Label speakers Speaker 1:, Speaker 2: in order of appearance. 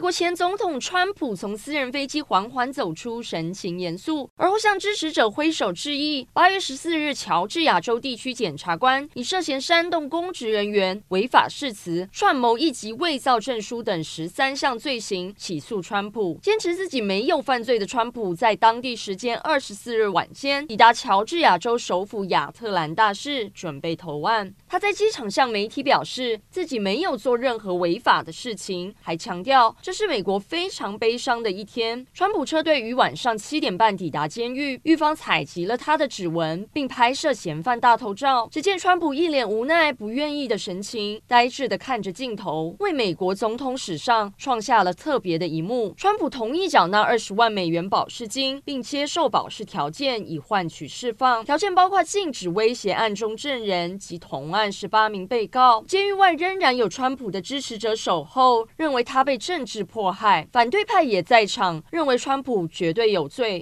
Speaker 1: 美国前总统川普从私人飞机缓缓走出，神情严肃，而后向支持者挥手致意。八月十四日，乔治亚州地区检察官以涉嫌煽动公职人员、违法誓词、串谋一级伪造证书等十三项罪行起诉川普。坚持自己没有犯罪的川普，在当地时间二十四日晚间抵达乔治亚州首府亚特兰大市，准备投案。他在机场向媒体表示，自己没有做任何违法的事情，还强调。这是美国非常悲伤的一天。川普车队于晚上七点半抵达监狱，狱方采集了他的指纹，并拍摄嫌犯大头照。只见川普一脸无奈、不愿意的神情，呆滞地看着镜头，为美国总统史上创下了特别的一幕。川普同意缴纳二十万美元保释金，并接受保释条件以换取释放。条件包括禁止威胁案中证人及同案十八名被告。监狱外仍然有川普的支持者守候，认为他被政是。迫害，反对派也在场，认为川普绝对有罪。